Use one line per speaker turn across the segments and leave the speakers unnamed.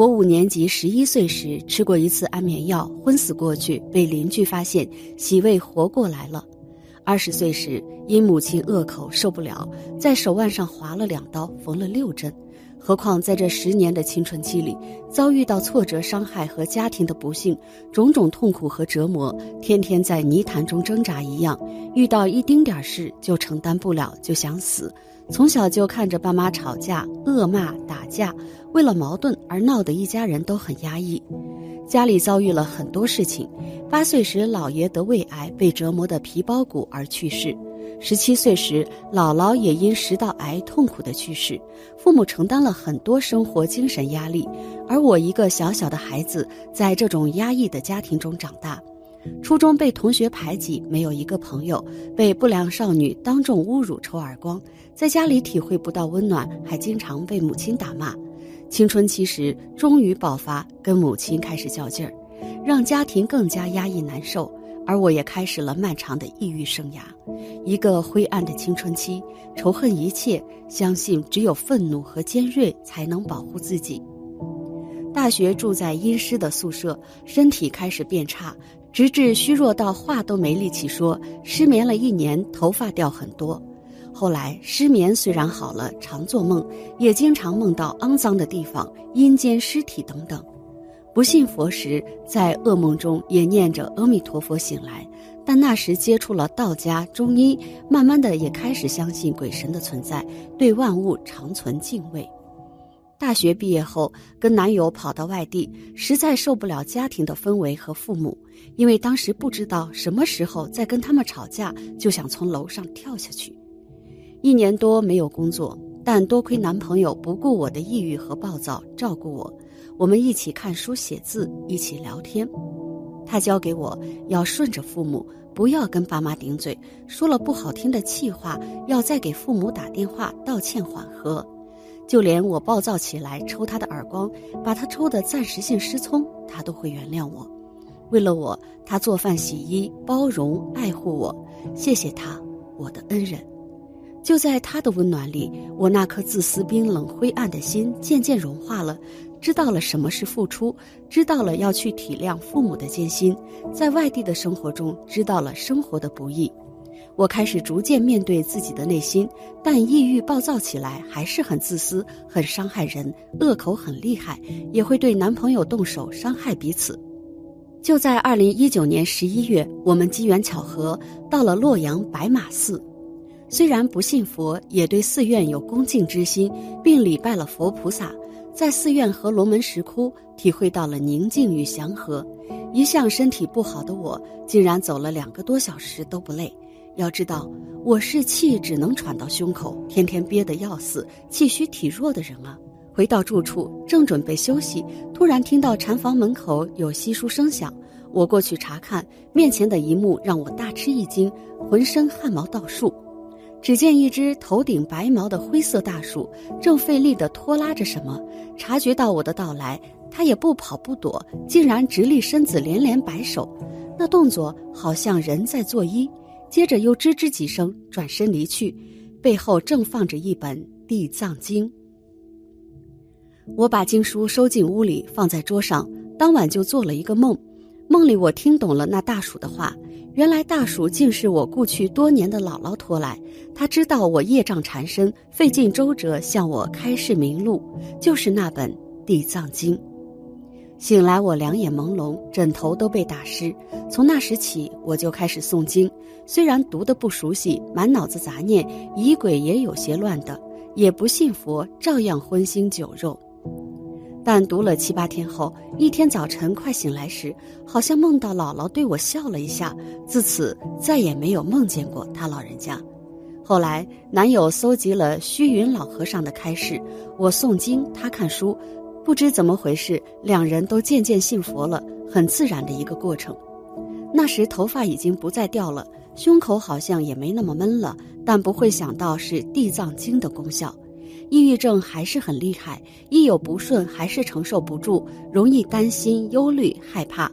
我五年级十一岁时吃过一次安眠药，昏死过去，被邻居发现，洗胃活过来了。二十岁时，因母亲恶口受不了，在手腕上划了两刀，缝了六针。何况在这十年的青春期里，遭遇到挫折、伤害和家庭的不幸，种种痛苦和折磨，天天在泥潭中挣扎一样，遇到一丁点事就承担不了，就想死。从小就看着爸妈吵架、恶骂、打架，为了矛盾而闹得一家人都很压抑。家里遭遇了很多事情。八岁时，姥爷得胃癌，被折磨得皮包骨而去世。十七岁时，姥姥也因食道癌痛苦的去世，父母承担了很多生活精神压力，而我一个小小的孩子，在这种压抑的家庭中长大，初中被同学排挤，没有一个朋友，被不良少女当众侮辱、抽耳光，在家里体会不到温暖，还经常被母亲打骂。青春期时终于爆发，跟母亲开始较劲儿，让家庭更加压抑难受。而我也开始了漫长的抑郁生涯，一个灰暗的青春期，仇恨一切，相信只有愤怒和尖锐才能保护自己。大学住在阴湿的宿舍，身体开始变差，直至虚弱到话都没力气说。失眠了一年，头发掉很多。后来失眠虽然好了，常做梦，也经常梦到肮脏的地方、阴间尸体等等。不信佛时，在噩梦中也念着阿弥陀佛醒来，但那时接触了道家中医，慢慢的也开始相信鬼神的存在，对万物常存敬畏。大学毕业后，跟男友跑到外地，实在受不了家庭的氛围和父母，因为当时不知道什么时候再跟他们吵架，就想从楼上跳下去。一年多没有工作，但多亏男朋友不顾我的抑郁和暴躁，照顾我。我们一起看书写字，一起聊天。他教给我要顺着父母，不要跟爸妈顶嘴，说了不好听的气话，要再给父母打电话道歉缓和。就连我暴躁起来抽他的耳光，把他抽得暂时性失聪，他都会原谅我。为了我，他做饭洗衣，包容爱护我。谢谢他，我的恩人。就在他的温暖里，我那颗自私、冰冷、灰暗的心渐渐融化了。知道了什么是付出，知道了要去体谅父母的艰辛，在外地的生活中知道了生活的不易，我开始逐渐面对自己的内心，但抑郁暴躁起来还是很自私，很伤害人，恶口很厉害，也会对男朋友动手伤害彼此。就在二零一九年十一月，我们机缘巧合到了洛阳白马寺，虽然不信佛，也对寺院有恭敬之心，并礼拜了佛菩萨。在寺院和龙门石窟体会到了宁静与祥和，一向身体不好的我，竟然走了两个多小时都不累。要知道，我是气只能喘到胸口，天天憋得要死，气虚体弱的人啊！回到住处，正准备休息，突然听到禅房门口有稀疏声响，我过去查看，面前的一幕让我大吃一惊，浑身汗毛倒竖。只见一只头顶白毛的灰色大鼠，正费力地拖拉着什么。察觉到我的到来，它也不跑不躲，竟然直立身子，连连摆手，那动作好像人在作揖。接着又吱吱几声，转身离去，背后正放着一本《地藏经》。我把经书收进屋里，放在桌上。当晚就做了一个梦，梦里我听懂了那大鼠的话。原来大鼠竟是我故去多年的姥姥托来，他知道我业障缠身，费尽周折向我开示明路，就是那本《地藏经》。醒来我两眼朦胧，枕头都被打湿。从那时起，我就开始诵经，虽然读得不熟悉，满脑子杂念，疑鬼也有些乱的，也不信佛，照样荤腥酒肉。但读了七八天后，一天早晨快醒来时，好像梦到姥姥对我笑了一下。自此再也没有梦见过他老人家。后来男友搜集了虚云老和尚的开示，我诵经，他看书，不知怎么回事，两人都渐渐信佛了，很自然的一个过程。那时头发已经不再掉了，胸口好像也没那么闷了，但不会想到是地藏经的功效。抑郁症还是很厉害，一有不顺还是承受不住，容易担心、忧虑、害怕，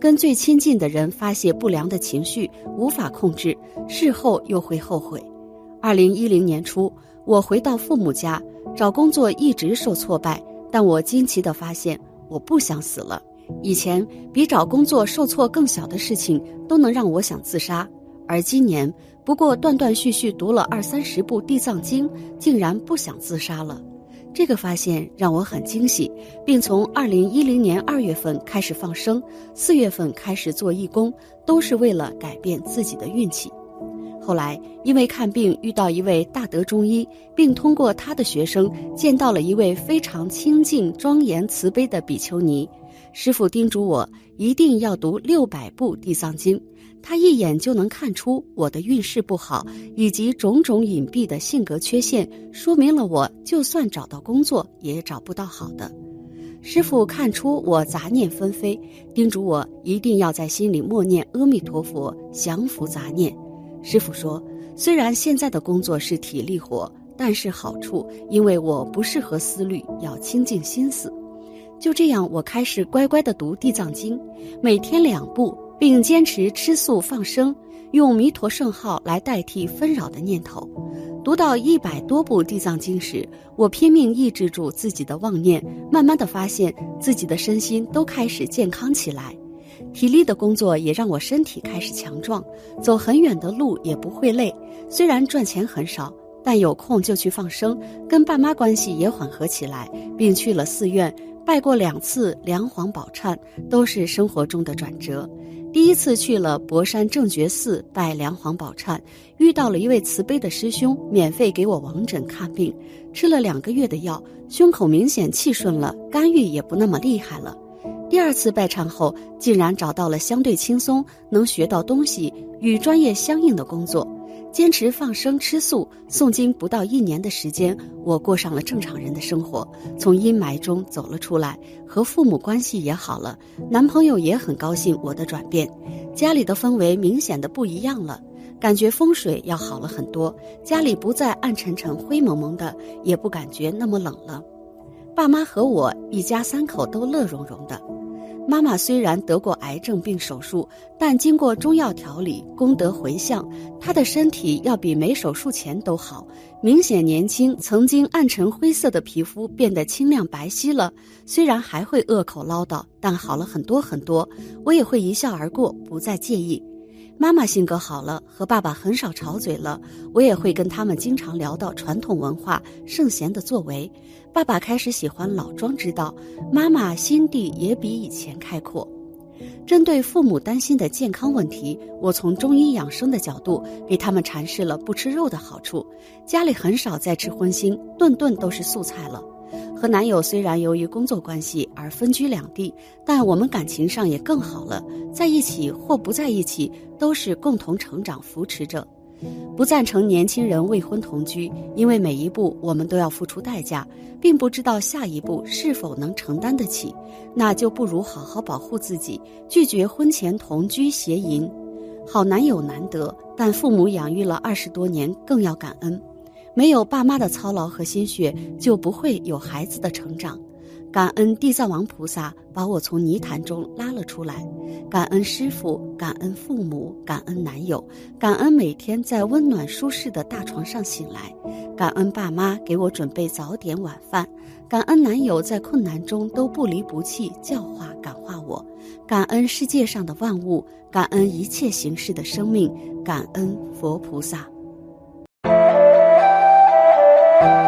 跟最亲近的人发泄不良的情绪，无法控制，事后又会后悔。二零一零年初，我回到父母家找工作，一直受挫败，但我惊奇地发现，我不想死了。以前比找工作受挫更小的事情都能让我想自杀，而今年不过断断续续读了二三十部《地藏经》，竟然不想自杀了。这个发现让我很惊喜，并从二零一零年二月份开始放生，四月份开始做义工，都是为了改变自己的运气。后来因为看病遇到一位大德中医，并通过他的学生见到了一位非常清净、庄严、慈悲的比丘尼。师傅叮嘱我一定要读六百部《地藏经》，他一眼就能看出我的运势不好，以及种种隐蔽的性格缺陷，说明了我就算找到工作也找不到好的。师傅看出我杂念纷飞，叮嘱我一定要在心里默念阿弥陀佛，降服杂念。师傅说，虽然现在的工作是体力活，但是好处，因为我不适合思虑，要清净心思。就这样，我开始乖乖地读《地藏经》，每天两部，并坚持吃素放生，用弥陀圣号来代替纷扰的念头。读到一百多部《地藏经》时，我拼命抑制住自己的妄念，慢慢的发现自己的身心都开始健康起来，体力的工作也让我身体开始强壮，走很远的路也不会累。虽然赚钱很少，但有空就去放生，跟爸妈关系也缓和起来，并去了寺院。拜过两次梁皇宝忏，都是生活中的转折。第一次去了博山正觉寺拜梁皇宝忏，遇到了一位慈悲的师兄，免费给我王诊看病，吃了两个月的药，胸口明显气顺了，肝郁也不那么厉害了。第二次拜忏后，竟然找到了相对轻松、能学到东西、与专业相应的工作。坚持放生吃素诵经不到一年的时间，我过上了正常人的生活，从阴霾中走了出来，和父母关系也好了，男朋友也很高兴我的转变，家里的氛围明显的不一样了，感觉风水要好了很多，家里不再暗沉沉灰蒙蒙的，也不感觉那么冷了，爸妈和我一家三口都乐融融的。妈妈虽然得过癌症并手术，但经过中药调理，功德回向，她的身体要比没手术前都好，明显年轻。曾经暗沉灰色的皮肤变得清亮白皙了。虽然还会恶口唠叨，但好了很多很多。我也会一笑而过，不再介意。妈妈性格好了，和爸爸很少吵嘴了。我也会跟他们经常聊到传统文化、圣贤的作为。爸爸开始喜欢老庄之道，妈妈心地也比以前开阔。针对父母担心的健康问题，我从中医养生的角度给他们阐释了不吃肉的好处。家里很少再吃荤腥，顿顿都是素菜了。和男友虽然由于工作关系而分居两地，但我们感情上也更好了。在一起或不在一起，都是共同成长扶持着。不赞成年轻人未婚同居，因为每一步我们都要付出代价，并不知道下一步是否能承担得起。那就不如好好保护自己，拒绝婚前同居邪淫。好男友难得，但父母养育了二十多年，更要感恩。没有爸妈的操劳和心血，就不会有孩子的成长。感恩地藏王菩萨把我从泥潭中拉了出来，感恩师傅，感恩父母，感恩男友，感恩每天在温暖舒适的大床上醒来，感恩爸妈给我准备早点晚饭，感恩男友在困难中都不离不弃教化感化我，感恩世界上的万物，感恩一切形式的生命，感恩佛菩萨。Thank you.